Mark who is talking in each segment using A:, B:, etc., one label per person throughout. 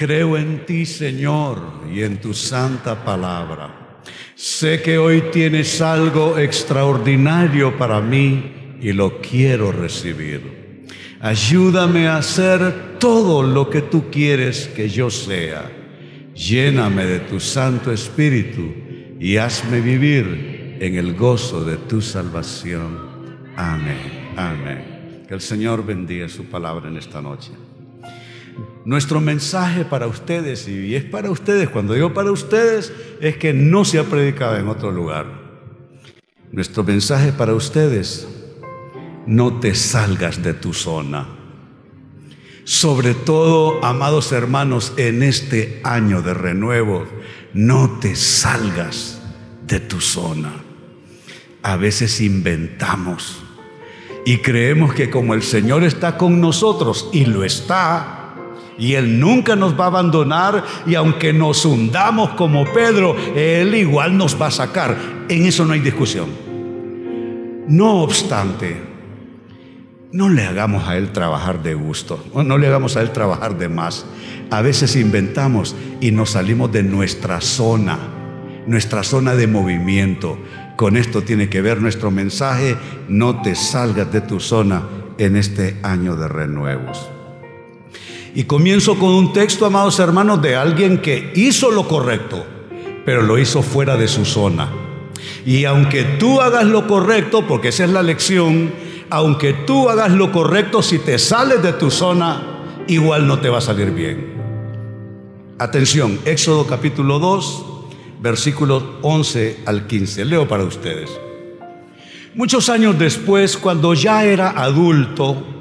A: Creo en ti, Señor, y en tu santa palabra. Sé que hoy tienes algo extraordinario para mí y lo quiero recibir. Ayúdame a hacer todo lo que tú quieres que yo sea. Lléname de tu Santo Espíritu y hazme vivir en el gozo de tu salvación. Amén. Amén. Que el Señor bendiga su palabra en esta noche. Nuestro mensaje para ustedes, y es para ustedes, cuando digo para ustedes, es que no se ha predicado en otro lugar. Nuestro mensaje para ustedes, no te salgas de tu zona. Sobre todo, amados hermanos, en este año de renuevo, no te salgas de tu zona. A veces inventamos y creemos que como el Señor está con nosotros, y lo está, y Él nunca nos va a abandonar y aunque nos hundamos como Pedro, Él igual nos va a sacar. En eso no hay discusión. No obstante, no le hagamos a Él trabajar de gusto, no le hagamos a Él trabajar de más. A veces inventamos y nos salimos de nuestra zona, nuestra zona de movimiento. Con esto tiene que ver nuestro mensaje, no te salgas de tu zona en este año de renuevos. Y comienzo con un texto, amados hermanos, de alguien que hizo lo correcto, pero lo hizo fuera de su zona. Y aunque tú hagas lo correcto, porque esa es la lección, aunque tú hagas lo correcto, si te sales de tu zona, igual no te va a salir bien. Atención, Éxodo capítulo 2, versículos 11 al 15. Leo para ustedes. Muchos años después, cuando ya era adulto,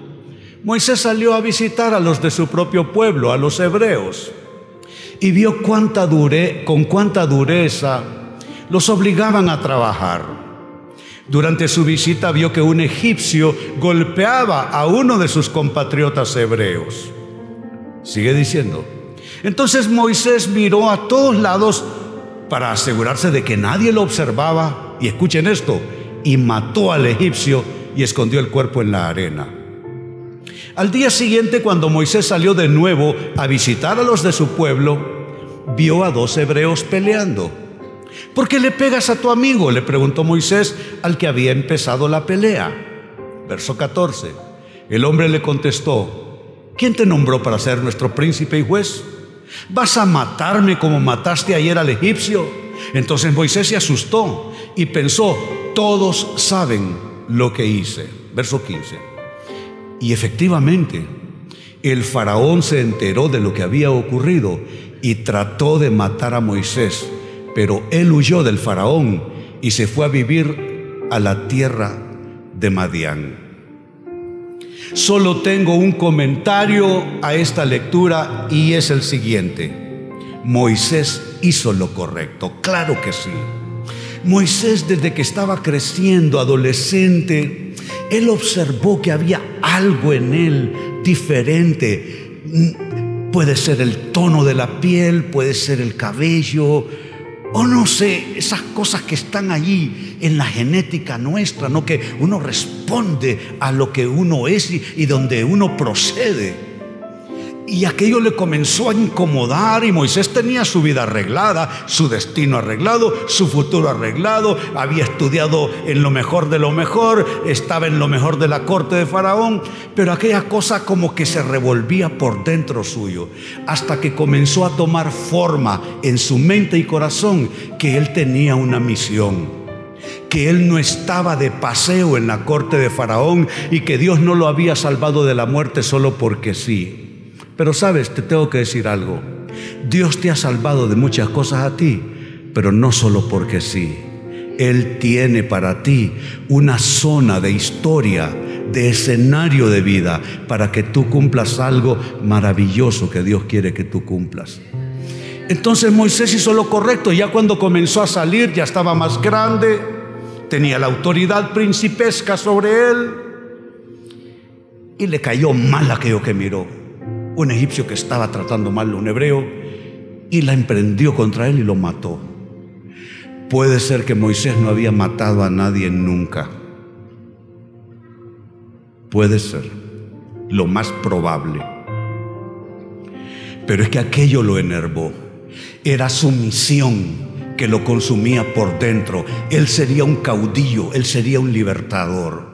A: Moisés salió a visitar a los de su propio pueblo, a los hebreos, y vio cuánta dure, con cuánta dureza los obligaban a trabajar. Durante su visita vio que un egipcio golpeaba a uno de sus compatriotas hebreos. Sigue diciendo. Entonces Moisés miró a todos lados para asegurarse de que nadie lo observaba, y escuchen esto, y mató al egipcio y escondió el cuerpo en la arena. Al día siguiente, cuando Moisés salió de nuevo a visitar a los de su pueblo, vio a dos hebreos peleando. ¿Por qué le pegas a tu amigo? le preguntó Moisés al que había empezado la pelea. Verso 14. El hombre le contestó, ¿quién te nombró para ser nuestro príncipe y juez? ¿Vas a matarme como mataste ayer al egipcio? Entonces Moisés se asustó y pensó, todos saben lo que hice. Verso 15. Y efectivamente, el faraón se enteró de lo que había ocurrido y trató de matar a Moisés, pero él huyó del faraón y se fue a vivir a la tierra de Madián. Solo tengo un comentario a esta lectura y es el siguiente. Moisés hizo lo correcto, claro que sí. Moisés desde que estaba creciendo, adolescente, él observó que había algo en él diferente. Puede ser el tono de la piel, puede ser el cabello, o no sé, esas cosas que están allí en la genética nuestra, ¿no? Que uno responde a lo que uno es y, y donde uno procede. Y aquello le comenzó a incomodar y Moisés tenía su vida arreglada, su destino arreglado, su futuro arreglado, había estudiado en lo mejor de lo mejor, estaba en lo mejor de la corte de Faraón, pero aquella cosa como que se revolvía por dentro suyo, hasta que comenzó a tomar forma en su mente y corazón que él tenía una misión que él no estaba de paseo en la corte de Faraón y que Dios no lo había salvado de la muerte solo porque sí. Pero sabes, te tengo que decir algo. Dios te ha salvado de muchas cosas a ti, pero no solo porque sí. Él tiene para ti una zona de historia, de escenario de vida, para que tú cumplas algo maravilloso que Dios quiere que tú cumplas. Entonces Moisés hizo lo correcto, ya cuando comenzó a salir ya estaba más grande, tenía la autoridad principesca sobre él y le cayó mal aquello que miró un egipcio que estaba tratando mal a un hebreo y la emprendió contra él y lo mató. Puede ser que Moisés no había matado a nadie nunca. Puede ser, lo más probable. Pero es que aquello lo enervó. Era su misión que lo consumía por dentro. Él sería un caudillo, él sería un libertador.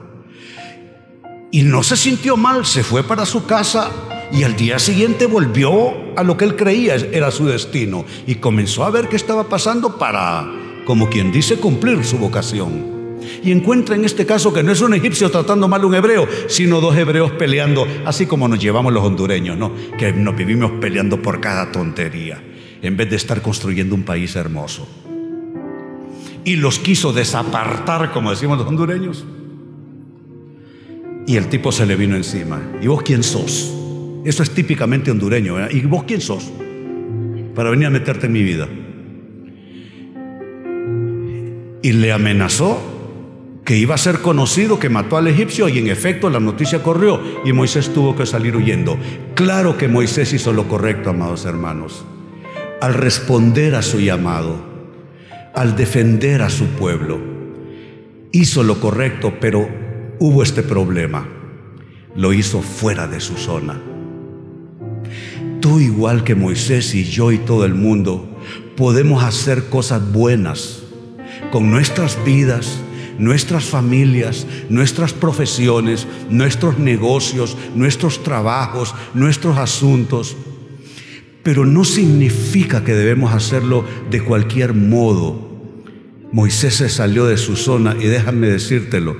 A: Y no se sintió mal, se fue para su casa y al día siguiente volvió a lo que él creía era su destino y comenzó a ver qué estaba pasando para, como quien dice, cumplir su vocación. Y encuentra en este caso que no es un egipcio tratando mal a un hebreo, sino dos hebreos peleando, así como nos llevamos los hondureños, ¿no? Que nos vivimos peleando por cada tontería, en vez de estar construyendo un país hermoso. Y los quiso desapartar, como decimos los hondureños. Y el tipo se le vino encima. ¿Y vos quién sos? Eso es típicamente hondureño. ¿Y vos quién sos? Para venir a meterte en mi vida. Y le amenazó que iba a ser conocido que mató al egipcio y en efecto la noticia corrió y Moisés tuvo que salir huyendo. Claro que Moisés hizo lo correcto, amados hermanos, al responder a su llamado, al defender a su pueblo. Hizo lo correcto, pero hubo este problema. Lo hizo fuera de su zona. Tú igual que Moisés y yo y todo el mundo podemos hacer cosas buenas con nuestras vidas, nuestras familias, nuestras profesiones, nuestros negocios, nuestros trabajos, nuestros asuntos. Pero no significa que debemos hacerlo de cualquier modo. Moisés se salió de su zona y déjame decírtelo,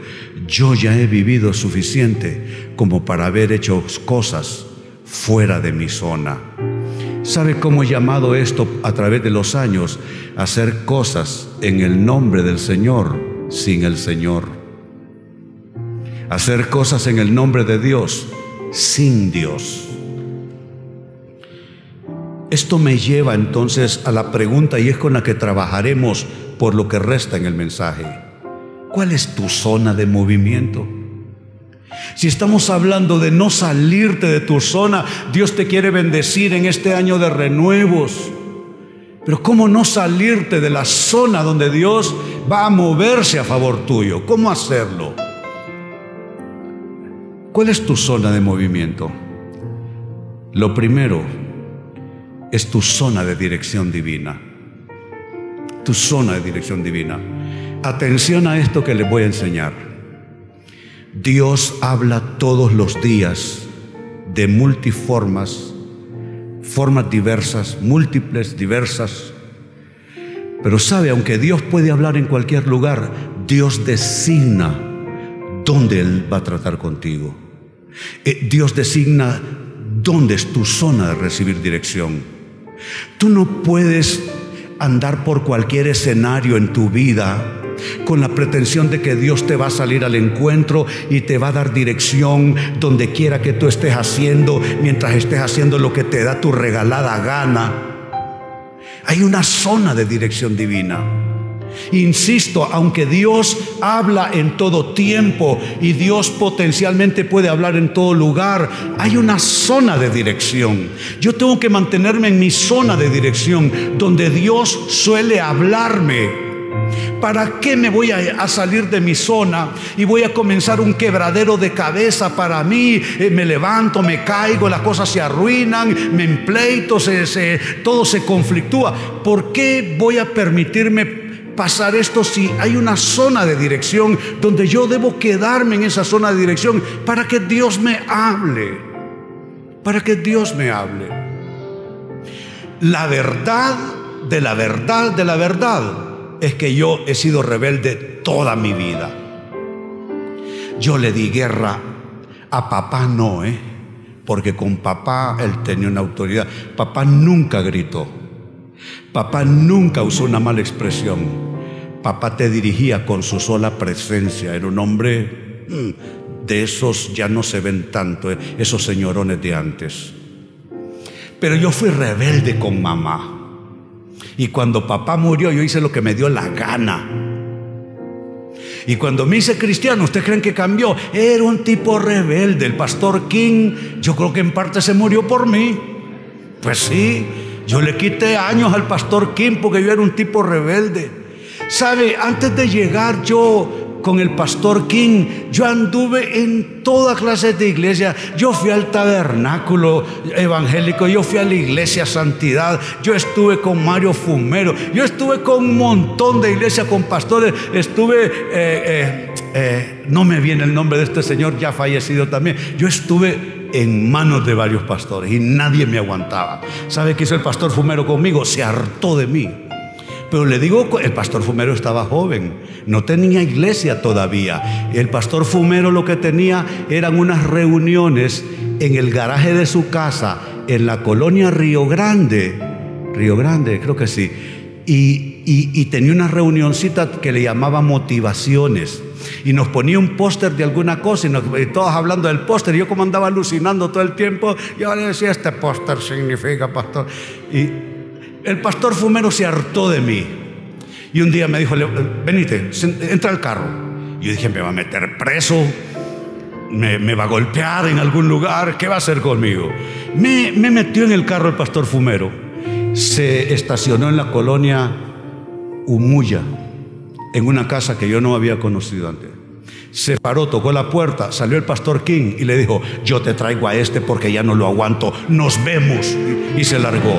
A: yo ya he vivido suficiente como para haber hecho cosas fuera de mi zona. ¿Sabe cómo he llamado esto a través de los años? Hacer cosas en el nombre del Señor sin el Señor. Hacer cosas en el nombre de Dios sin Dios. Esto me lleva entonces a la pregunta y es con la que trabajaremos por lo que resta en el mensaje. ¿Cuál es tu zona de movimiento? Si estamos hablando de no salirte de tu zona, Dios te quiere bendecir en este año de renuevos. Pero ¿cómo no salirte de la zona donde Dios va a moverse a favor tuyo? ¿Cómo hacerlo? ¿Cuál es tu zona de movimiento? Lo primero es tu zona de dirección divina. Tu zona de dirección divina. Atención a esto que les voy a enseñar. Dios habla todos los días de multiformas formas diversas, múltiples, diversas. Pero sabe, aunque Dios puede hablar en cualquier lugar, Dios designa dónde Él va a tratar contigo. Eh, Dios designa dónde es tu zona de recibir dirección. Tú no puedes andar por cualquier escenario en tu vida con la pretensión de que Dios te va a salir al encuentro y te va a dar dirección donde quiera que tú estés haciendo, mientras estés haciendo lo que te da tu regalada gana. Hay una zona de dirección divina. Insisto, aunque Dios habla en todo tiempo y Dios potencialmente puede hablar en todo lugar, hay una zona de dirección. Yo tengo que mantenerme en mi zona de dirección donde Dios suele hablarme. ¿Para qué me voy a, salir de mi zona y voy a comenzar un quebradero de cabeza para mí? Eh, me levanto, me caigo, las cosas se arruinan, me empleito, se, todo se conflictúa. ¿Por qué voy a permitirme pasar esto si hay una zona de dirección donde yo debo quedarme en esa zona de dirección para que Dios me hable? Para que Dios me hable. La verdad de la verdad de la verdad es que yo he sido rebelde toda mi vida. Yo le di guerra a papá no. Porque con papá él tenía una autoridad. Papá nunca gritó. Papá nunca usó una mala expresión. Papá te dirigía con su sola presencia. Era un hombre mm, de esos ya no se ven tanto, ¿eh? esos señorones de antes. Pero yo fui rebelde con mamá. Y cuando papá murió, yo hice lo que me dio la gana. Y cuando me hice cristiano, ¿ustedes creen que cambió? Era un tipo rebelde. El pastor King, yo creo que en parte se murió por mí. Pues sí, yo le quité años al pastor King porque yo era un tipo rebelde. ¿Sabe? Antes de llegar yo con el pastor King, yo anduve en toda clase de iglesia. Yo fui al tabernáculo evangélico, yo fui a la iglesia Santidad, yo estuve con Mario Fumero, yo estuve con un montón de iglesias, con pastores, estuve, eh, eh, eh, no me viene el nombre de este señor, ya fallecido también, yo estuve en manos de varios pastores y nadie me aguantaba. ¿Sabe qué hizo el pastor Fumero conmigo? Se hartó de mí. Pero le digo, el pastor Fumero estaba joven, no tenía iglesia todavía. El pastor Fumero lo que tenía eran unas reuniones en el garaje de su casa, en la colonia Río Grande. Río Grande, creo que sí. Y, tenía una reunioncita que le llamaba motivaciones. Y nos ponía un póster de alguna cosa y, todos hablando del póster. Y yo como andaba alucinando todo el tiempo, yo le decía, este póster significa, pastor. Y el pastor Fumero se hartó de mí. Y un día me dijo, venite, entra al carro. Y yo dije, me va a meter preso, me, va a golpear en algún lugar, ¿qué va a hacer conmigo? Me, me metió en el carro el pastor Fumero. Se estacionó en la colonia Umuya, en una casa que yo no había conocido antes. Se paró, tocó la puerta, salió el pastor King y le dijo, yo te traigo a este porque ya no lo aguanto, nos vemos. Y se largó.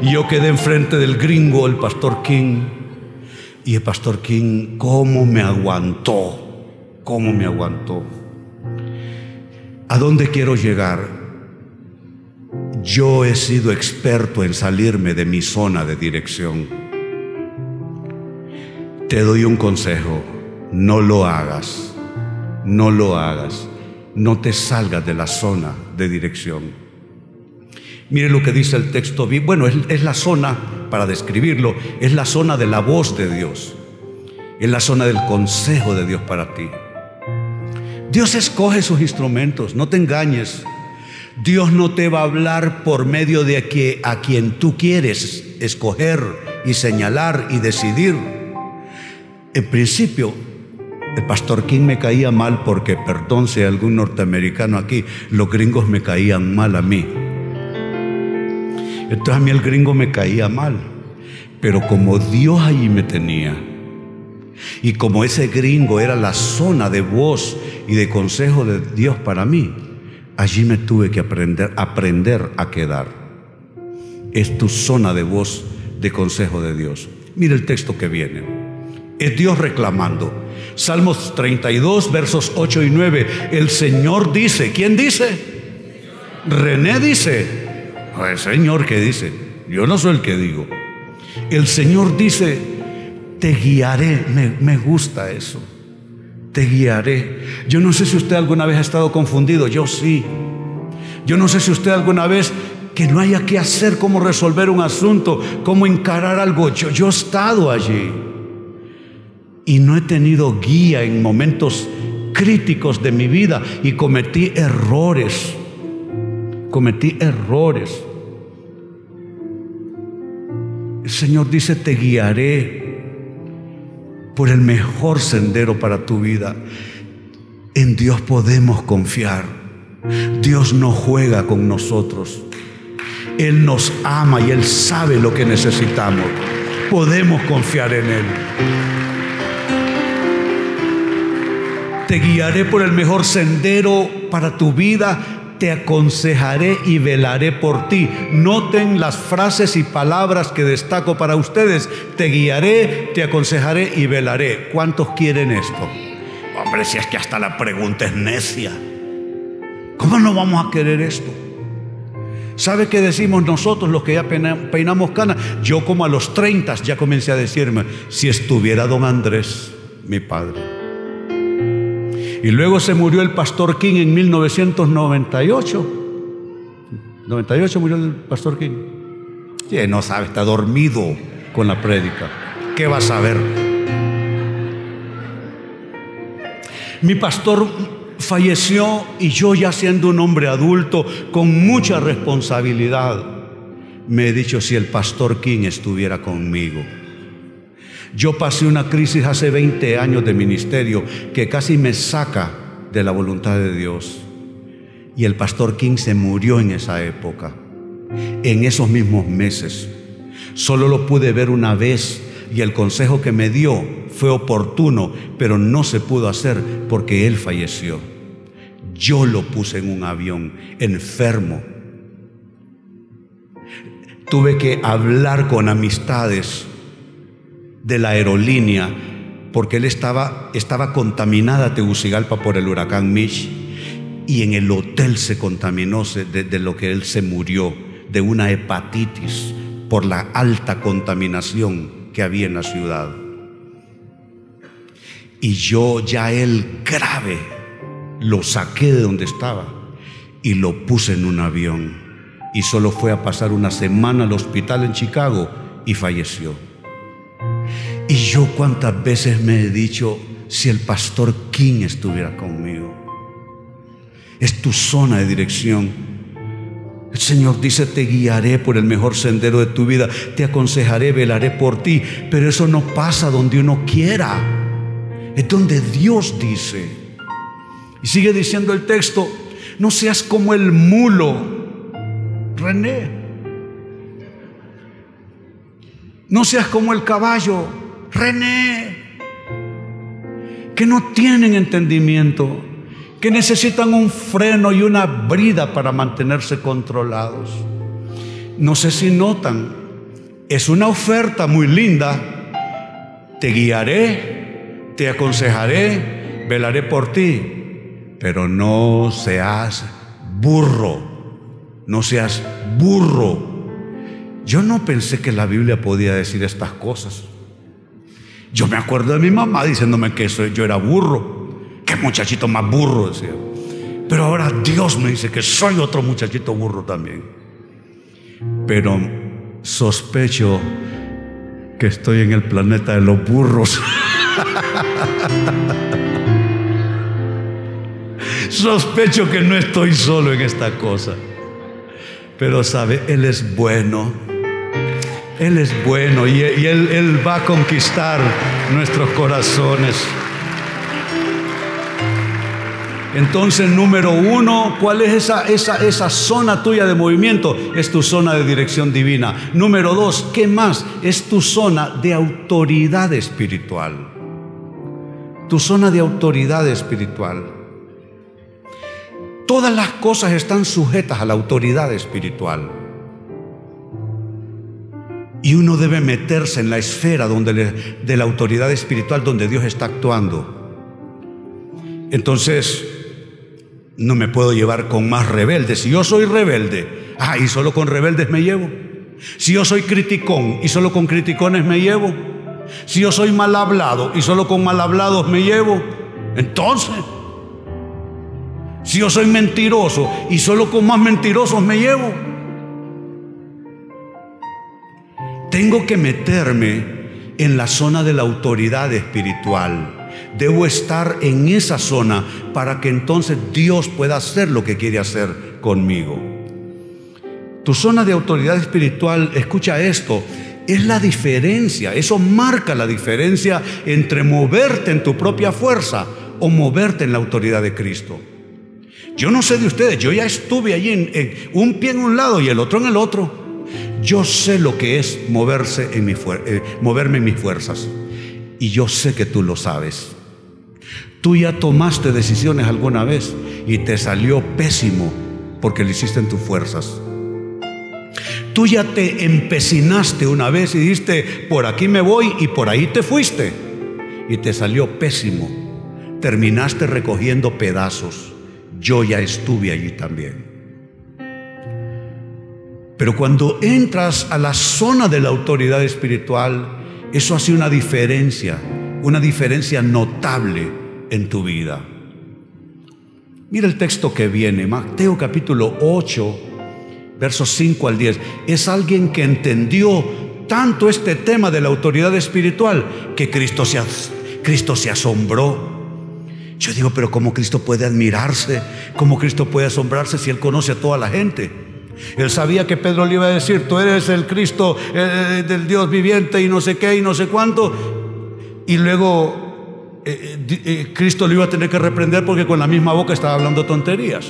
A: Y yo quedé enfrente del gringo, el pastor King. Y el pastor King, ¿cómo me aguantó? ¿Cómo me aguantó? ¿A dónde quiero llegar? Yo he sido experto en salirme de mi zona de dirección. Te doy un consejo, no lo hagas, no lo hagas, no te salgas de la zona de dirección. Mire lo que dice el texto. Bueno, es, la zona, para describirlo, es la zona de la voz de Dios. Es la zona del consejo de Dios para ti. Dios escoge sus instrumentos, no te engañes. Dios no te va a hablar por medio de a quien tú quieres escoger y señalar y decidir. En principio, el pastor King me caía mal porque, perdón si hay algún norteamericano aquí, los gringos me caían mal a mí. Entonces a mí el gringo me caía mal. Pero como Dios allí me tenía, y como ese gringo era la zona de voz y de consejo de Dios para mí, allí me tuve que aprender, aprender a quedar. Es tu zona de voz de consejo de Dios. Mira el texto que viene. Es Dios reclamando. Salmos 32, versos 8 y 9. El Señor dice, ¿quién dice? René dice, el Señor que dice, yo no soy el que digo. El Señor dice, te guiaré. Me, me gusta eso. Te guiaré. Yo no sé si usted alguna vez ha estado confundido. Yo sí. Yo no sé si usted alguna vez que no haya que hacer, cómo resolver un asunto, cómo encarar algo. Yo, yo he estado allí y no he tenido guía en momentos críticos de mi vida y cometí errores. Cometí errores. El Señor dice, te guiaré por el mejor sendero para tu vida. En Dios podemos confiar. Dios no juega con nosotros. Él nos ama y Él sabe lo que necesitamos. Podemos confiar en Él. Te guiaré por el mejor sendero para tu vida te aconsejaré y velaré por ti. Noten las frases y palabras que destaco para ustedes. Te guiaré, te aconsejaré y velaré. ¿Cuántos quieren esto? Hombre, si es que hasta la pregunta es necia. ¿Cómo no vamos a querer esto? ¿Sabe qué decimos nosotros los que ya peinamos canas? Yo como a los 30 ya comencé a decirme, si estuviera don Andrés, mi padre y luego se murió el pastor King en 1998. 98 murió el pastor King. Sí, no sabe, está dormido con la prédica. ¿Qué va a saber? Mi pastor falleció y yo ya siendo un hombre adulto con mucha responsabilidad, me he dicho si el pastor King estuviera conmigo. Yo pasé una crisis hace 20 años de ministerio que casi me saca de la voluntad de Dios. Y el pastor King se murió en esa época, en esos mismos meses. Solo lo pude ver una vez y el consejo que me dio fue oportuno, pero no se pudo hacer porque él falleció. Yo lo puse en un avión enfermo. Tuve que hablar con amistades de la aerolínea porque él estaba, estaba contaminada Tegucigalpa por el huracán Mitch y en el hotel se contaminó de, lo que él se murió, de una hepatitis por la alta contaminación que había en la ciudad. Y yo ya él grave lo saqué de donde estaba y lo puse en un avión. Y solo fue a pasar una semana al hospital en Chicago y falleció. Y yo cuántas veces me he dicho, si el pastor King estuviera conmigo. Es tu zona de dirección. El Señor dice, te guiaré por el mejor sendero de tu vida, te aconsejaré, velaré por ti, pero eso no pasa donde uno quiera, es donde Dios dice. Y sigue diciendo el texto, no seas como el mulo, René, no seas como el caballo, René, que no tienen entendimiento, que necesitan un freno y una brida para mantenerse controlados. No sé si notan, es una oferta muy linda. Te guiaré, te aconsejaré, velaré por ti, pero no seas burro, no seas burro. Yo no pensé que la Biblia podía decir estas cosas. Yo me acuerdo de mi mamá diciéndome que yo era burro. Qué muchachito más burro, decía. Pero ahora Dios me dice que soy otro muchachito burro también. Pero sospecho que estoy en el planeta de los burros. sospecho que no estoy solo en esta cosa. Pero sabe, Él es bueno. Él es bueno y, él, él va a conquistar nuestros corazones. Entonces, número uno, ¿cuál es esa, esa, esa, zona tuya de movimiento? Es tu zona de dirección divina. Número dos, ¿qué más? Es tu zona de autoridad espiritual. Tu zona de autoridad espiritual. Todas las cosas están sujetas a la autoridad espiritual. Y uno debe meterse en la esfera donde de la autoridad espiritual donde Dios está actuando. Entonces, no me puedo llevar con más rebeldes. Si yo soy rebelde, ah, y solo con rebeldes me llevo. Si yo soy criticón y solo con criticones me llevo. Si yo soy mal hablado y solo con mal hablados me llevo. Entonces, si yo soy mentiroso y solo con más mentirosos me llevo. Tengo que meterme en la zona de la autoridad espiritual. Debo estar en esa zona para que entonces Dios pueda hacer lo que quiere hacer conmigo. Tu zona de autoridad espiritual, escucha esto, es la diferencia, eso marca la diferencia entre moverte en tu propia fuerza o moverte en la autoridad de Cristo. Yo no sé de ustedes, yo ya estuve allí en, un pie en un lado y el otro en el otro. Yo sé lo que es eh, moverme en mis fuerzas. Y yo sé que tú lo sabes. Tú ya tomaste decisiones alguna vez y te salió pésimo porque lo hiciste en tus fuerzas. Tú ya te empecinaste una vez y dijiste, por aquí me voy y por ahí te fuiste. Y te salió pésimo. Terminaste recogiendo pedazos. Yo ya estuve allí también. Pero cuando entras a la zona de la autoridad espiritual, eso hace una diferencia, una diferencia notable en tu vida. Mira el texto que viene, Mateo capítulo 8, versos 5 al 10. Es alguien que entendió tanto este tema de la autoridad espiritual que Cristo se, Cristo se asombró. Yo digo, pero ¿cómo Cristo puede admirarse? ¿Cómo Cristo puede asombrarse si Él conoce a toda la gente? Él sabía que Pedro le iba a decir, tú eres el Cristo eh, del Dios viviente y no sé qué y no sé cuánto. Y luego eh, eh, Cristo le iba a tener que reprender porque con la misma boca estaba hablando tonterías.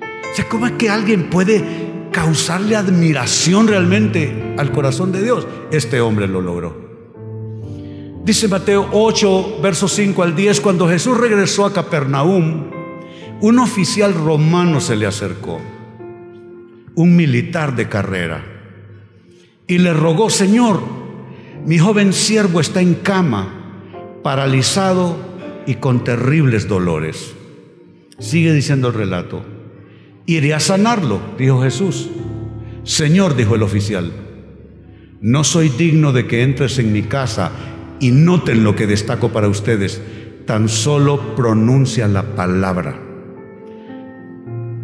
A: O ¿cómo es que alguien puede causarle admiración realmente al corazón de Dios? Este hombre lo logró. Dice Mateo 8, versos 5 al 10, cuando Jesús regresó a Capernaum, un oficial romano se le acercó, un militar de carrera, y le rogó, Señor, mi joven siervo está en cama, paralizado y con terribles dolores. Sigue diciendo el relato. Iré a sanarlo, dijo Jesús. Señor, dijo el oficial, no soy digno de que entres en mi casa y noten lo que destaco para ustedes. Tan solo pronuncia la palabra.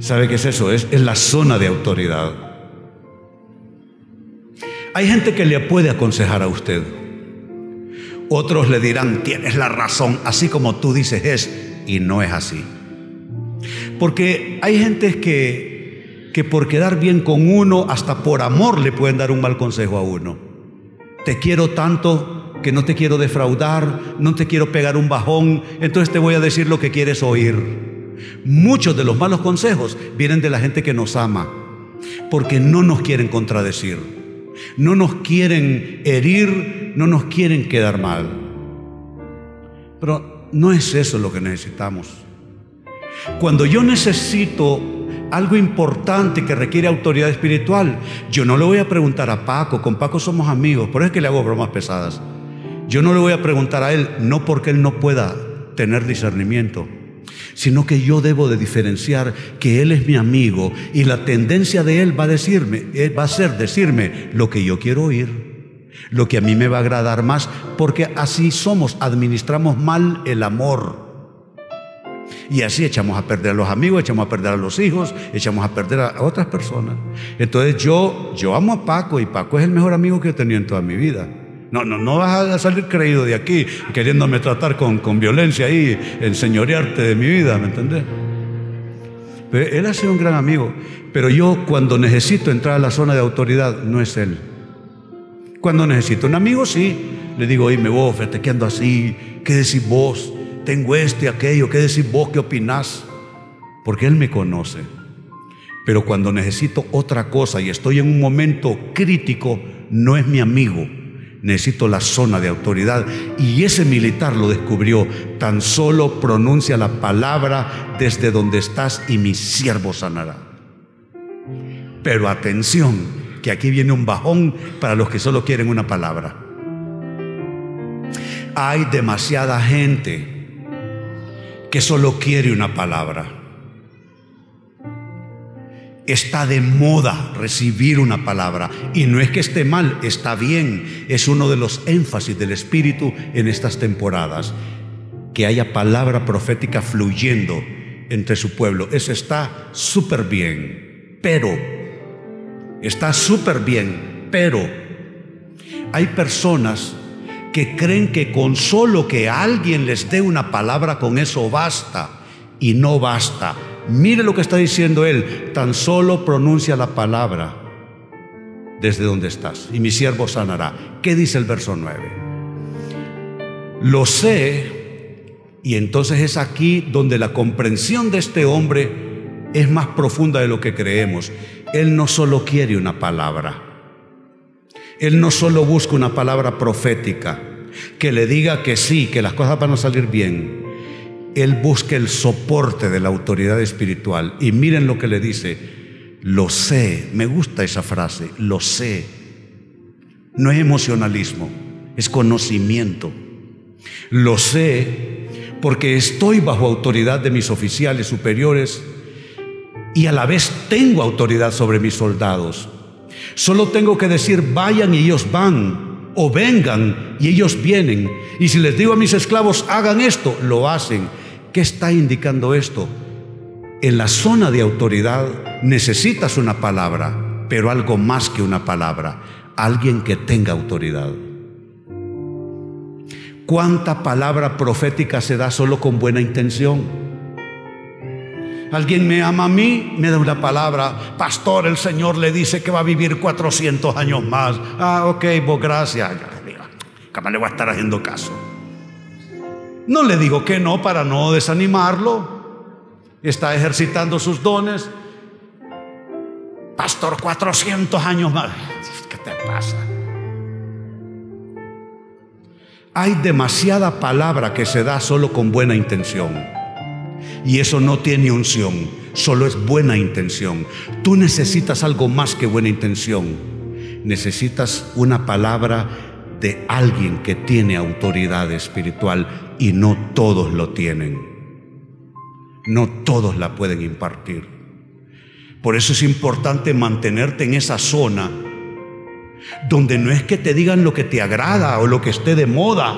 A: ¿Sabe qué es eso? Es, es la zona de autoridad. Hay gente que le puede aconsejar a usted. Otros le dirán, tienes la razón, así como tú dices es, y no es así. Porque hay gente que, que por quedar bien con uno, hasta por amor le pueden dar un mal consejo a uno. Te quiero tanto que no te quiero defraudar, no te quiero pegar un bajón, entonces te voy a decir lo que quieres oír. Muchos de los malos consejos vienen de la gente que nos ama, porque no nos quieren contradecir, no nos quieren herir, no nos quieren quedar mal. Pero no es eso lo que necesitamos. Cuando yo necesito algo importante que requiere autoridad espiritual, yo no le voy a preguntar a Paco, con Paco somos amigos, por eso es que le hago bromas pesadas. Yo no le voy a preguntar a él, no porque él no pueda tener discernimiento, sino que yo debo de diferenciar que él es mi amigo y la tendencia de él va a decirme, va a ser decirme lo que yo quiero oír, lo que a mí me va a agradar más, porque así somos, administramos mal el amor. Y así echamos a perder a los amigos, echamos a perder a los hijos, echamos a perder a otras personas. Entonces yo, yo amo a Paco y Paco es el mejor amigo que he tenido en toda mi vida. No, no, no vas a salir creído de aquí queriéndome tratar con, con violencia y enseñorearte de mi vida, ¿me entendés? él ha sido un gran amigo, pero yo cuando necesito entrar a la zona de autoridad, no es él. Cuando necesito un amigo, sí, le digo, oye, me voy, fíjate que así, ¿qué decís vos? tengo esto y aquello, ¿qué decís vos? ¿Qué opinás? Porque Él me conoce. Pero cuando necesito otra cosa y estoy en un momento crítico, no es mi amigo. Necesito la zona de autoridad. Y ese militar lo descubrió. Tan solo pronuncia la palabra desde donde estás y mi siervo sanará. Pero atención, que aquí viene un bajón para los que solo quieren una palabra. Hay demasiada gente que solo quiere una palabra. Está de moda recibir una palabra y no es que esté mal, está bien. Es uno de los énfasis del Espíritu en estas temporadas, que haya palabra profética fluyendo entre su pueblo. Eso está súper bien, pero, está súper bien, pero hay personas que creen que con solo que alguien les dé una palabra con eso basta y no basta. Mire lo que está diciendo él, tan solo pronuncia la palabra desde donde estás y mi siervo sanará. ¿Qué dice el verso 9? Lo sé y entonces es aquí donde la comprensión de este hombre es más profunda de lo que creemos. Él no solo quiere una palabra, él no solo busca una palabra profética que le diga que sí, que las cosas van a salir bien. Él busca el soporte de la autoridad espiritual. Y miren lo que le dice. Lo sé, me gusta esa frase, lo sé. No es emocionalismo, es conocimiento. Lo sé porque estoy bajo autoridad de mis oficiales superiores y a la vez tengo autoridad sobre mis soldados. Solo tengo que decir, vayan y ellos van, o vengan y ellos vienen. Y si les digo a mis esclavos, hagan esto, lo hacen. ¿Qué está indicando esto? En la zona de autoridad necesitas una palabra, pero algo más que una palabra, alguien que tenga autoridad. ¿Cuánta palabra profética se da solo con buena intención? Alguien me ama a mí, me da una palabra. Pastor, el Señor le dice que va a vivir 400 años más. Ah, ok, vos gracias. Jamás le voy a estar haciendo caso. No le digo que no para no desanimarlo. Está ejercitando sus dones. Pastor, 400 años más. ¿Qué te pasa? Hay demasiada palabra que se da solo con buena intención. Y eso no tiene unción, solo es buena intención. Tú necesitas algo más que buena intención. Necesitas una palabra de alguien que tiene autoridad espiritual y no todos lo tienen. No todos la pueden impartir. Por eso es importante mantenerte en esa zona donde no es que te digan lo que te agrada o lo que esté de moda.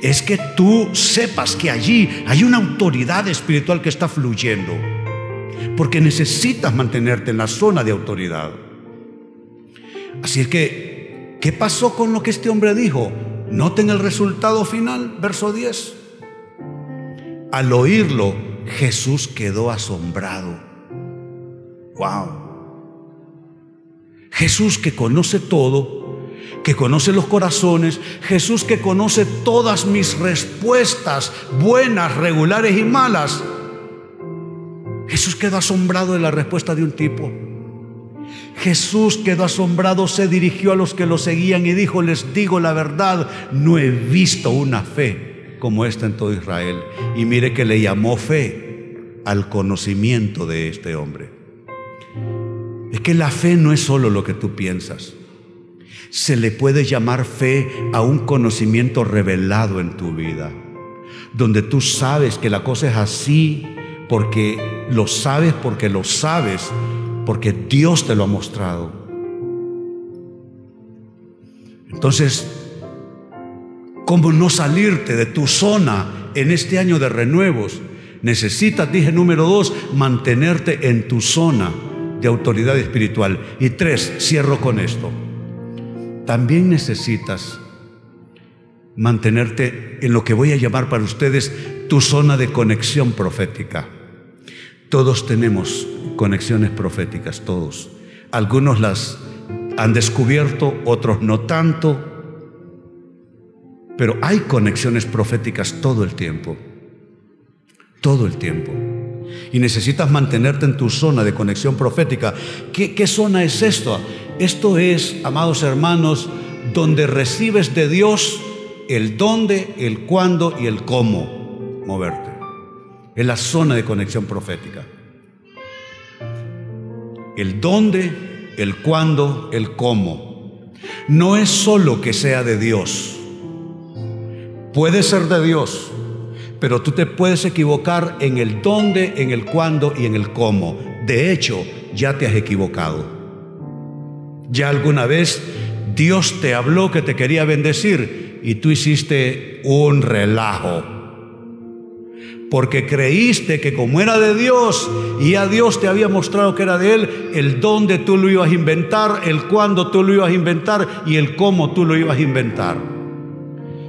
A: Es que tú sepas que allí hay una autoridad espiritual que está fluyendo. Porque necesitas mantenerte en la zona de autoridad. Así es que, ¿qué pasó con lo que este hombre dijo? Noten el resultado final, verso 10. Al oírlo, Jesús quedó asombrado. Wow. Jesús que conoce todo, que conoce los corazones, Jesús que conoce todas mis respuestas, buenas, regulares y malas. Jesús quedó asombrado de la respuesta de un tipo. Jesús quedó asombrado, se dirigió a los que lo seguían y dijo, les digo la verdad, no he visto una fe como esta en todo Israel. Y mire que le llamó fe al conocimiento de este hombre. Es que la fe no es solo lo que tú piensas. Se le puede llamar fe a un conocimiento revelado en tu vida, donde tú sabes que la cosa es así porque lo sabes, porque lo sabes, porque Dios te lo ha mostrado. Entonces, ¿cómo no salirte de tu zona en este año de renuevos? Necesitas, dije número dos, mantenerte en tu zona de autoridad espiritual. Y tres, cierro con esto. También necesitas mantenerte en lo que voy a llamar para ustedes tu zona de conexión profética. Todos tenemos conexiones proféticas, todos. Algunos las han descubierto, otros no tanto, pero hay conexiones proféticas todo el tiempo, todo el tiempo y necesitas mantenerte en tu zona de conexión profética. ¿Qué, zona es esto? Esto es, amados hermanos, donde recibes de Dios el dónde, el cuándo y el cómo moverte. Es la zona de conexión profética. El dónde, el cuándo, el cómo. No es solo que sea de Dios. Puede ser de Dios, pero tú te puedes equivocar en el dónde, en el cuándo y en el cómo. De hecho, ya te has equivocado. Ya alguna vez Dios te habló que te quería bendecir y tú hiciste un relajo. Porque creíste que como era de Dios y a Dios te había mostrado que era de Él, el dónde tú lo ibas a inventar, el cuándo tú lo ibas a inventar y el cómo tú lo ibas a inventar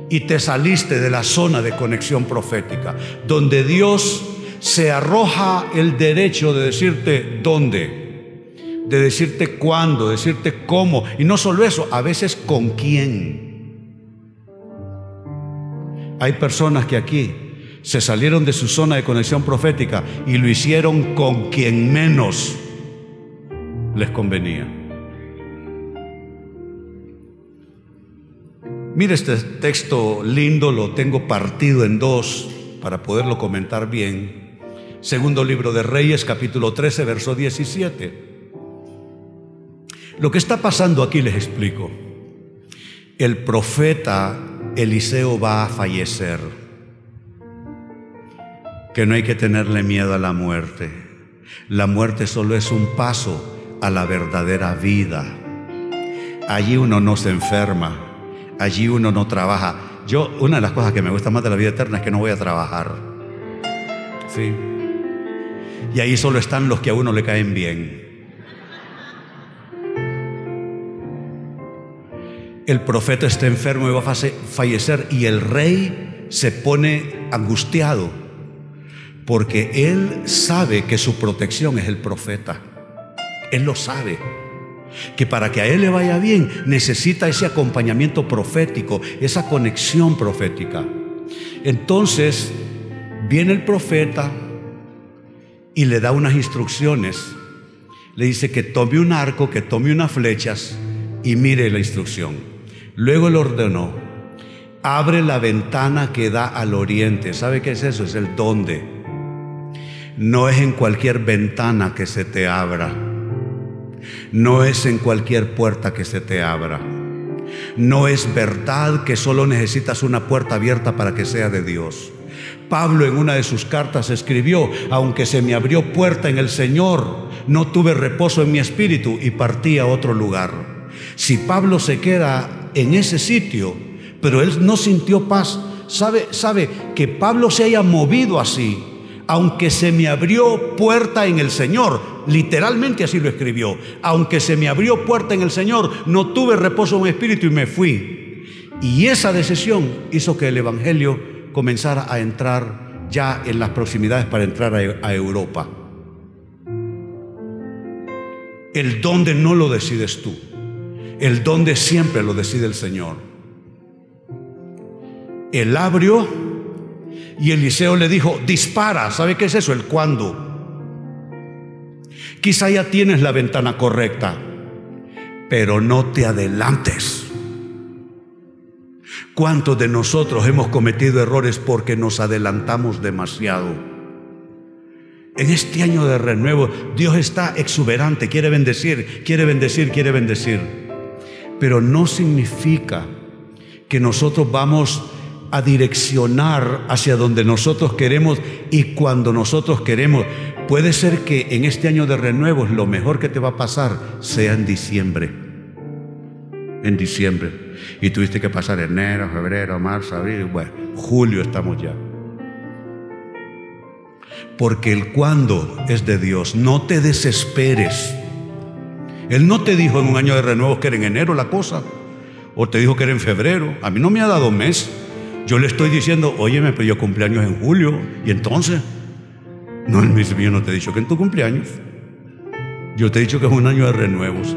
A: y te saliste de la zona de conexión profética, donde Dios se arroja el derecho de decirte dónde, de decirte cuándo, decirte cómo, y no solo eso, a veces con quién. Hay personas que aquí se salieron de su zona de conexión profética y lo hicieron con quien menos les convenía. Mire este texto lindo, lo tengo partido en dos para poderlo comentar bien. Segundo libro de Reyes, capítulo 13, verso 17. Lo que está pasando aquí les explico. El profeta Eliseo va a fallecer. Que no hay que tenerle miedo a la muerte. La muerte solo es un paso a la verdadera vida. Allí uno no se enferma, allí uno no trabaja. Yo, una de las cosas que me gusta más de la vida eterna es que no voy a trabajar. ¿Sí? Y ahí solo están los que a uno le caen bien. El profeta está enfermo y va a fallecer y el rey se pone angustiado porque él sabe que su protección es el profeta. Él lo sabe que para que a él le vaya bien necesita ese acompañamiento profético, esa conexión profética. Entonces viene el profeta y le da unas instrucciones. Le dice que tome un arco, que tome unas flechas y mire la instrucción. Luego le ordenó, abre la ventana que da al oriente. ¿Sabe qué es eso? Es el donde. No es en cualquier ventana que se te abra. No es en cualquier puerta que se te abra. No es verdad que solo necesitas una puerta abierta para que sea de Dios. Pablo en una de sus cartas escribió, aunque se me abrió puerta en el Señor, no tuve reposo en mi espíritu y partí a otro lugar. Si Pablo se queda en ese sitio, pero él no sintió paz, sabe, sabe que Pablo se haya movido así, aunque se me abrió puerta en el Señor, literalmente así lo escribió, aunque se me abrió puerta en el Señor, no tuve reposo en mi espíritu y me fui. Y esa decisión hizo que el Evangelio comenzara a entrar ya en las proximidades para entrar a, Europa. El dónde no lo decides tú, el dónde siempre lo decide el Señor. Él abrió y Eliseo le dijo, dispara. ¿Sabe qué es eso? El cuándo. Quizá ya tienes la ventana correcta, pero no te adelantes. ¿Cuántos de nosotros hemos cometido errores porque nos adelantamos demasiado? En este año de renuevo, Dios está exuberante, quiere bendecir, quiere bendecir, quiere bendecir. Pero no significa que nosotros vamos a direccionar hacia donde nosotros queremos y cuando nosotros queremos. Puede ser que en este año de renuevo lo mejor que te va a pasar sea en diciembre. En diciembre. Y tuviste que pasar enero, febrero, marzo, abril, bueno, julio estamos ya. Porque el cuando es de Dios. No te desesperes. Él no te dijo en un año de renuevo que era en enero la cosa. O te dijo que era en febrero. A mí no me ha dado mes. Yo le estoy diciendo, oye, me pidió cumpleaños en julio. Y entonces, no, mío no te he dicho que en tu cumpleaños. Yo te he dicho que es un año de renuevos.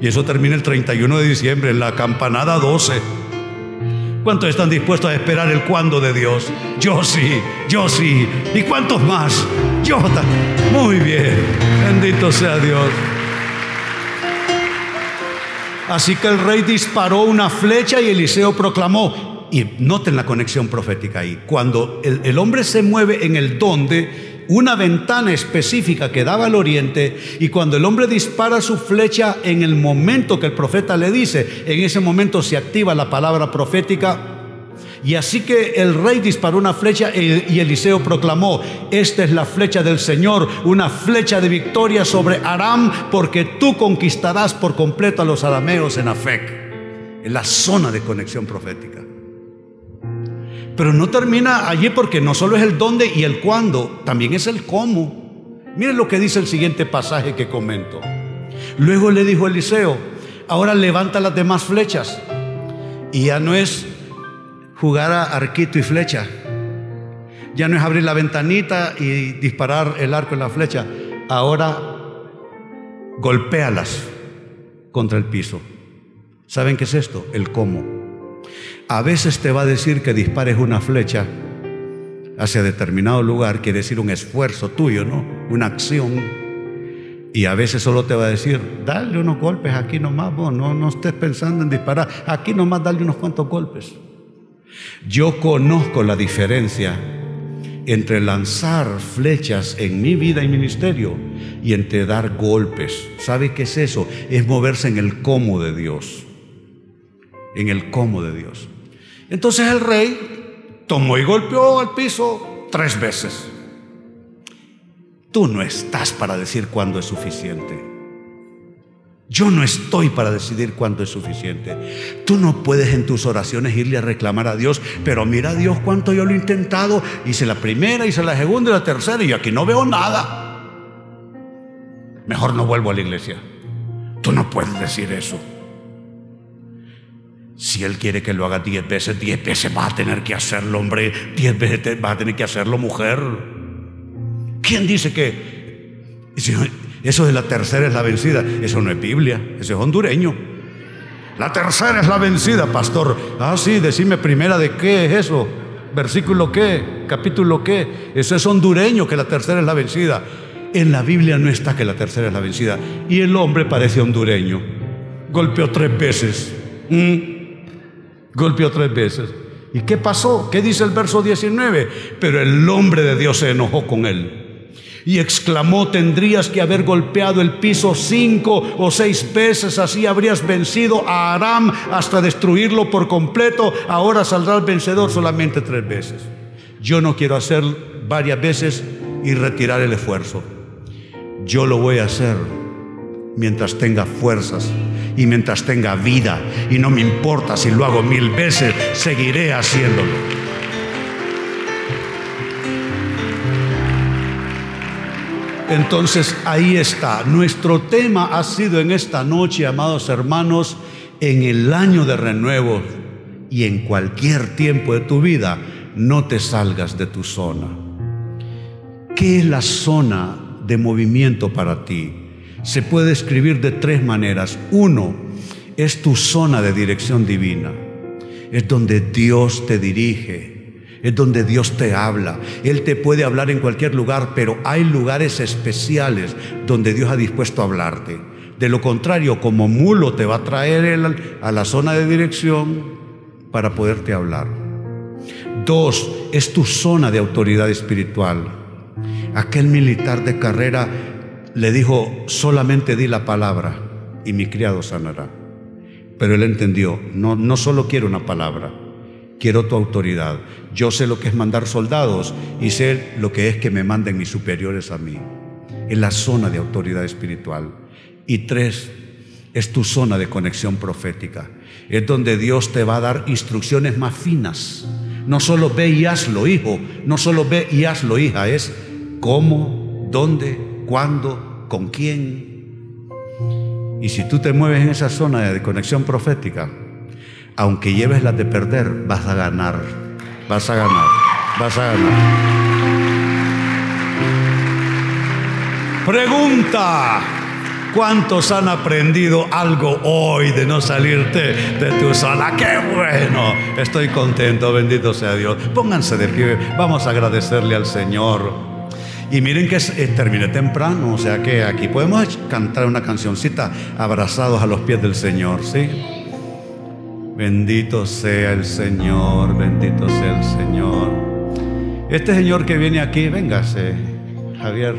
A: Y eso termina el 31 de diciembre, en la campanada 12. ¿Cuántos están dispuestos a esperar el cuándo de Dios? Yo sí, yo sí. ¿Y cuántos más? Yo. Muy bien. Bendito sea Dios. Así que el rey disparó una flecha y Eliseo proclamó, y noten la conexión profética ahí. Cuando el, hombre se mueve en el donde, una ventana específica que daba al oriente, y cuando el hombre dispara su flecha en el momento que el profeta le dice, en ese momento se activa la palabra profética. Y así que el rey disparó una flecha y Eliseo proclamó, esta es la flecha del Señor, una flecha de victoria sobre Aram, porque tú conquistarás por completo a los arameos en Afec, en la zona de conexión profética. Pero no termina allí porque no solo es el dónde y el cuándo, también es el cómo. Miren lo que dice el siguiente pasaje que comento. Luego le dijo Eliseo, ahora levanta las demás flechas. Y ya no es jugar a arquito y flecha. Ya no es abrir la ventanita y disparar el arco en la flecha. Ahora golpéalas contra el piso. ¿Saben qué es esto? El cómo. A veces te va a decir que dispares una flecha hacia determinado lugar, quiere decir un esfuerzo tuyo, ¿no? Una acción. Y a veces solo te va a decir, dale unos golpes aquí nomás, vos no, no estés pensando en disparar, aquí nomás dale unos cuantos golpes. Yo conozco la diferencia entre lanzar flechas en mi vida y ministerio y entre dar golpes. ¿Sabe qué es eso? Es moverse en el cómo de Dios. En el cómo de Dios. Entonces el rey tomó y golpeó al piso tres veces. Tú no estás para decir cuándo es suficiente. Yo no estoy para decidir cuándo es suficiente. Tú no puedes en tus oraciones irle a reclamar a Dios, pero mira Dios cuánto yo lo he intentado. Hice la primera, hice la segunda y la tercera y aquí no veo nada. Mejor no vuelvo a la iglesia. Tú no puedes decir eso. Si Él quiere que lo haga diez veces, diez veces va a tener que hacerlo, hombre. Diez veces va a tener que hacerlo, mujer. ¿Quién dice que eso de la tercera es la vencida? Eso no es Biblia, eso es hondureño. La tercera es la vencida, pastor. Ah, sí, decime primera de qué es eso. Versículo qué, capítulo qué. Eso es hondureño, que la tercera es la vencida. En la Biblia no está que la tercera es la vencida. Y el hombre parece hondureño. Golpeó tres veces. Mm golpeó tres veces. ¿Y qué pasó? ¿Qué dice el verso 19? Pero el hombre de Dios se enojó con él y exclamó, tendrías que haber golpeado el piso cinco o seis veces, así habrías vencido a Aram hasta destruirlo por completo, ahora saldrá el vencedor solamente tres veces. Yo no quiero hacer varias veces y retirar el esfuerzo. Yo lo voy a hacer mientras tenga fuerzas y mientras tenga vida. Y no me importa si lo hago mil veces, seguiré haciéndolo. Entonces ahí está. Nuestro tema ha sido en esta noche, amados hermanos, en el año de renuevo y en cualquier tiempo de tu vida, no te salgas de tu zona. ¿Qué es la zona de movimiento para ti? Se puede escribir de tres maneras. Uno, es tu zona de dirección divina. Es donde Dios te dirige es donde Dios te habla. Él te puede hablar en cualquier lugar, pero hay lugares especiales donde Dios ha dispuesto a hablarte. De lo contrario, como mulo te va a traer a la zona de dirección para poderte hablar. Dos, es tu zona de autoridad espiritual. Aquel militar de carrera le dijo, solamente di la palabra y mi criado sanará. Pero él entendió, no, no solo quiero una palabra, quiero tu autoridad. Yo sé lo que es mandar soldados y sé lo que es que me manden mis superiores a mí. En la zona de autoridad espiritual. Y tres, es tu zona de conexión profética. Es donde Dios te va a dar instrucciones más finas. No solo ve y hazlo, hijo. No solo ve y hazlo, hija. Es cómo, dónde, cuándo, con quién. Y si tú te mueves en esa zona de conexión profética, aunque lleves las de perder, vas a ganar, vas a ganar, vas a ganar. Pregunta, ¿cuántos han aprendido algo hoy de no salirte de tu sala? ¡Qué bueno! Estoy contento, bendito sea Dios. Pónganse de pie, vamos a agradecerle al Señor. Y miren que terminé temprano, o sea que aquí podemos cantar una cancioncita abrazados a los pies del Señor, ¿sí? Bendito sea el Señor, bendito sea el Señor. Este señor que viene aquí, véngase, Javier,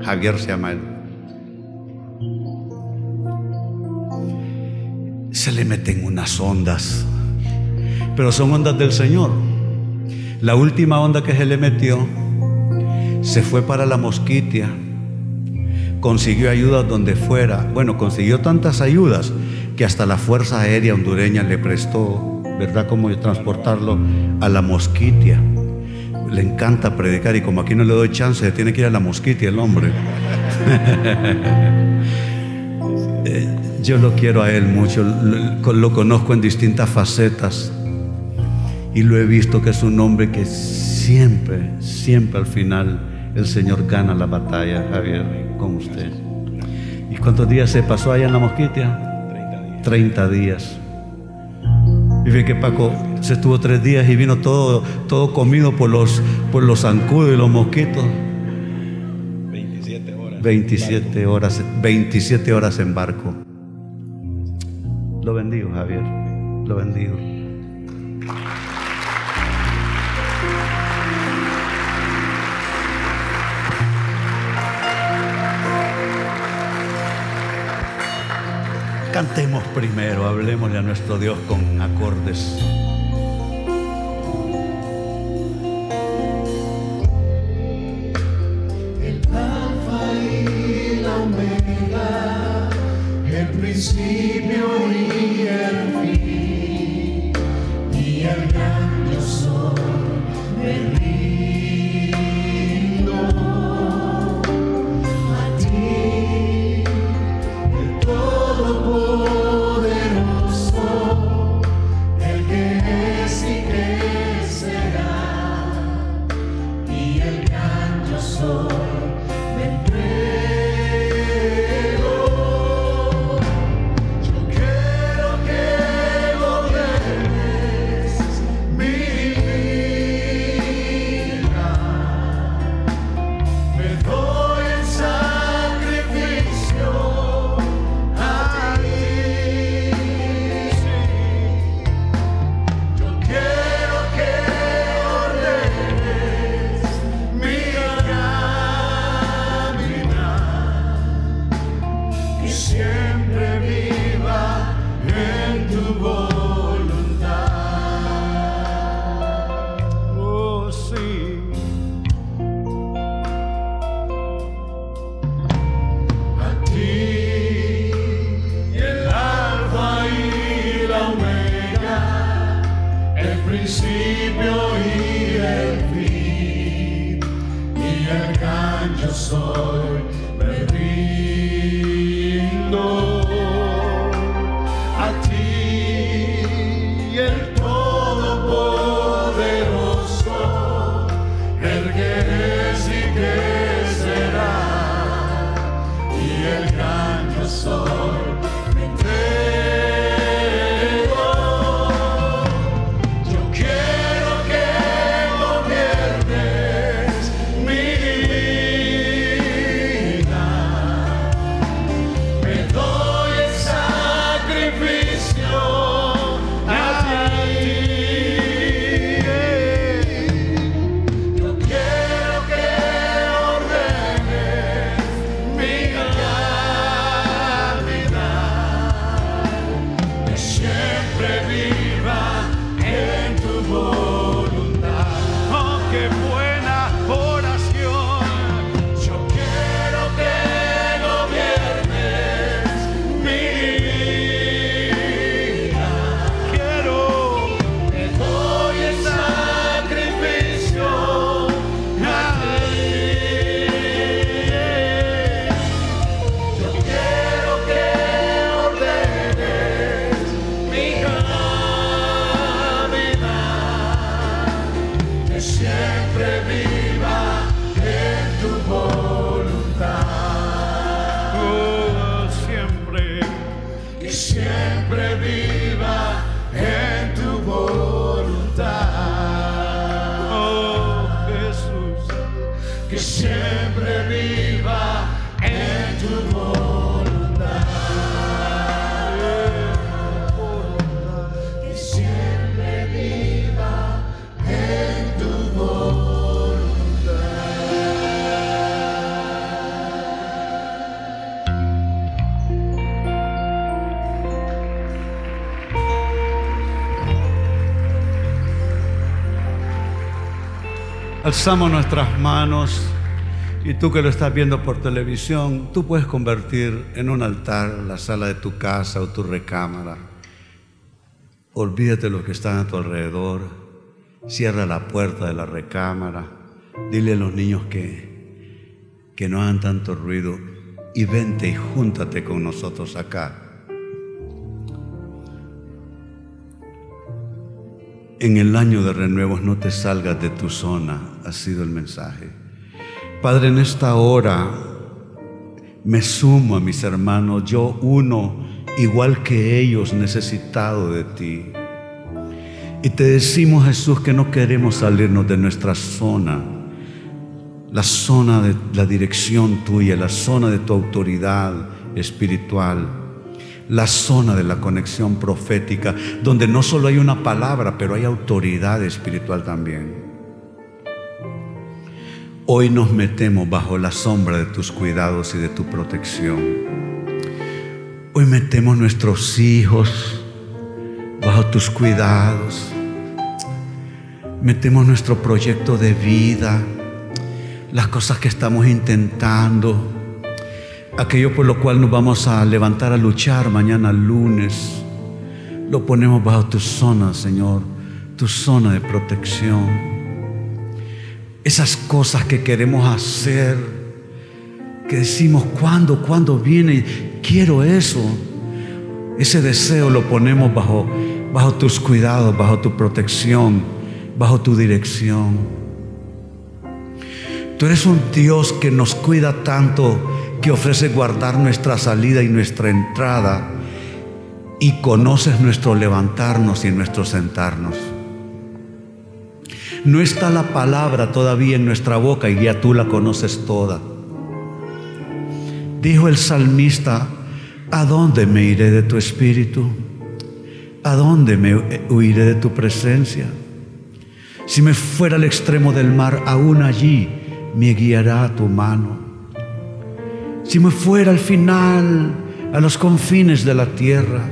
A: Javier se llama él. Se le meten unas ondas, pero son ondas del Señor. La última onda que se le metió se fue para la mosquitia, consiguió ayuda donde fuera. Bueno, consiguió tantas ayudas que hasta la Fuerza Aérea Hondureña le prestó, ¿verdad?, cómo transportarlo a la Mosquitia. Le encanta predicar y como aquí no le doy chance, tiene que ir a la Mosquitia el hombre. Eh, yo lo quiero a él mucho, lo conozco en distintas facetas y lo he visto que es un hombre que siempre, siempre al final el Señor gana la batalla, Javier, con usted. ¿Y cuántos días se pasó allá en la Mosquitia? 30 días. Y ve que Paco se estuvo tres días y vino todo, todo comido por los, por los zancudos y los mosquitos. 27 horas. 27 horas, 27 horas en barco. Lo bendigo, Javier. Lo bendigo. Cantemos primero, hablemosle a nuestro Dios con acordes. Alzamos nuestras manos y tú que lo estás viendo por televisión, tú puedes convertir en un altar la sala de tu casa o tu recámara. Olvídate de los que están a tu alrededor. Cierra la puerta de la recámara. Dile a los niños que, que no hagan tanto ruido y vente y júntate con nosotros acá. En el año de renuevos no te salgas de tu zona, ha sido el mensaje. Padre, en esta hora me sumo a mis hermanos, yo uno, igual que ellos, necesitado de ti. Y te decimos, Jesús, que no queremos salirnos de nuestra zona, la zona de la dirección tuya, la zona de tu autoridad espiritual, la zona de la conexión profética, donde no solo hay una palabra, pero hay autoridad espiritual también. Hoy nos metemos bajo la sombra de tus cuidados y de tu protección. Hoy metemos nuestros hijos bajo tus cuidados. Metemos nuestro proyecto de vida, las cosas que estamos intentando, aquello por lo cual nos vamos a levantar a luchar mañana lunes. Lo ponemos bajo tu zona, Señor, tu zona de protección esas cosas que queremos hacer, que decimos, ¿cuándo? ¿Cuándo viene? Quiero eso. Ese deseo lo ponemos bajo, bajo tus cuidados, bajo tu protección, bajo tu dirección. Tú eres un Dios que nos cuida tanto, que ofrece guardar nuestra salida y nuestra entrada, y conoces nuestro levantarnos y nuestro sentarnos. No está la palabra todavía en nuestra boca y ya tú la conoces toda. Dijo el salmista, ¿a dónde me iré de tu espíritu? ¿A dónde me huiré de tu presencia? Si me fuera al extremo del mar, aún allí me guiará tu mano. Si me fuera al final, a los confines de la tierra,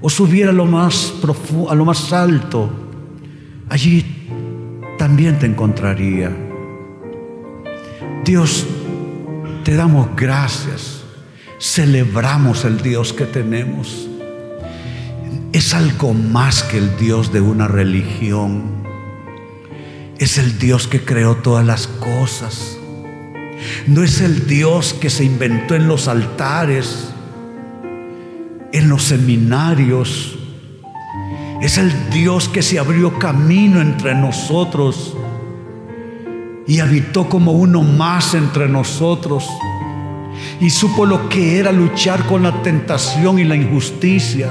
A: o subiera a lo más a lo más alto, allí también te encontraría. Dios, te damos gracias. Celebramos el Dios que tenemos. es algo más que el Dios de una religión. Es el Dios que creó todas las cosas. No es el Dios que se inventó en los altares, en los seminarios. Es el Dios que se abrió camino entre nosotros y habitó como uno más entre nosotros y supo lo que era luchar con la tentación y la injusticia.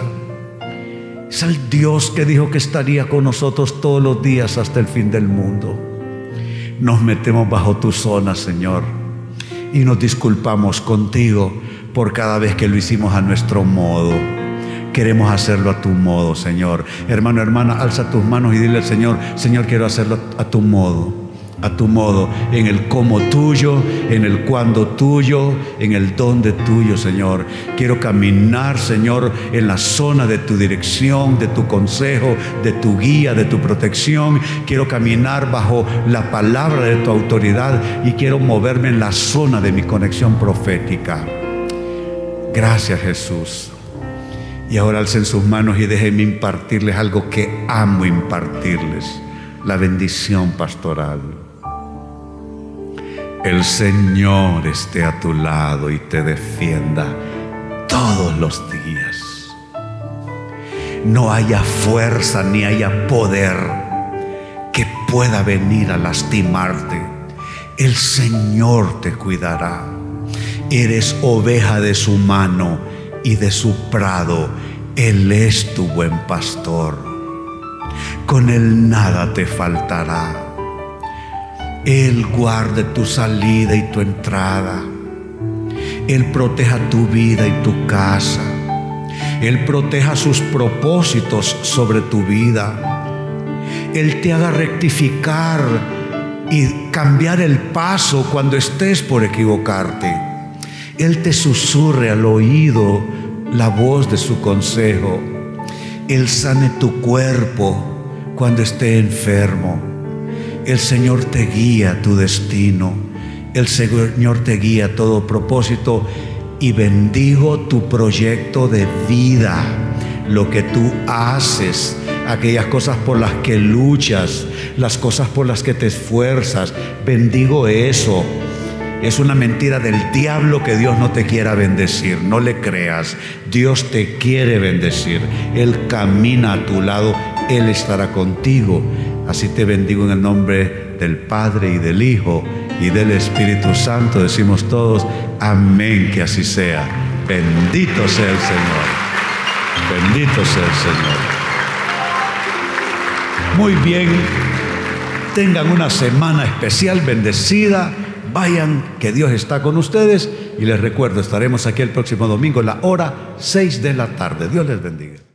A: Es el Dios que dijo que estaría con nosotros todos los días hasta el fin del mundo. Nos metemos bajo tu zona, Señor, y nos disculpamos contigo por cada vez que lo hicimos a nuestro modo. Queremos hacerlo a tu modo, Señor. Hermano, hermana, alza tus manos y dile al Señor, Señor, quiero hacerlo a tu modo a tu modo, en el cómo tuyo, en el cuándo tuyo, en el dónde tuyo, Señor. Quiero caminar, Señor, en la zona de tu dirección, de tu consejo, de tu guía, de tu protección. Quiero caminar bajo la palabra de tu autoridad y quiero moverme en la zona de mi conexión profética. Gracias, Jesús. Y ahora alcen sus manos y déjenme impartirles algo que amo impartirles, la bendición pastoral. El Señor esté a tu lado y te defienda todos los días. No haya fuerza ni haya poder que pueda venir a lastimarte. El Señor te cuidará. Eres oveja de su mano y de su prado. Él es tu buen pastor. Con él nada te faltará él guarde tu salida y tu entrada. Él proteja tu vida y tu casa. Él proteja sus propósitos sobre tu vida. Él te haga rectificar y cambiar el paso cuando estés por equivocarte. Él te susurre al oído la voz de su consejo. Él sane tu cuerpo cuando esté enfermo. El Señor te guía tu destino. El Señor te guía todo propósito y bendigo tu proyecto de vida, lo que tú haces, aquellas cosas por las que luchas, las cosas por las que te esfuerzas. Bendigo eso. Es una mentira del diablo que Dios no te quiera bendecir. No le creas. Dios te quiere bendecir. Él camina a tu lado. Él estará contigo. Así te bendigo en el nombre del Padre y del Hijo y del Espíritu Santo. Decimos todos, amén, que así sea. Bendito sea el Señor. Bendito sea el Señor. Muy bien, tengan una semana especial, bendecida. Vayan, que Dios está con ustedes. Y les recuerdo, estaremos aquí el próximo domingo, la hora 6 de la tarde. Dios les bendiga.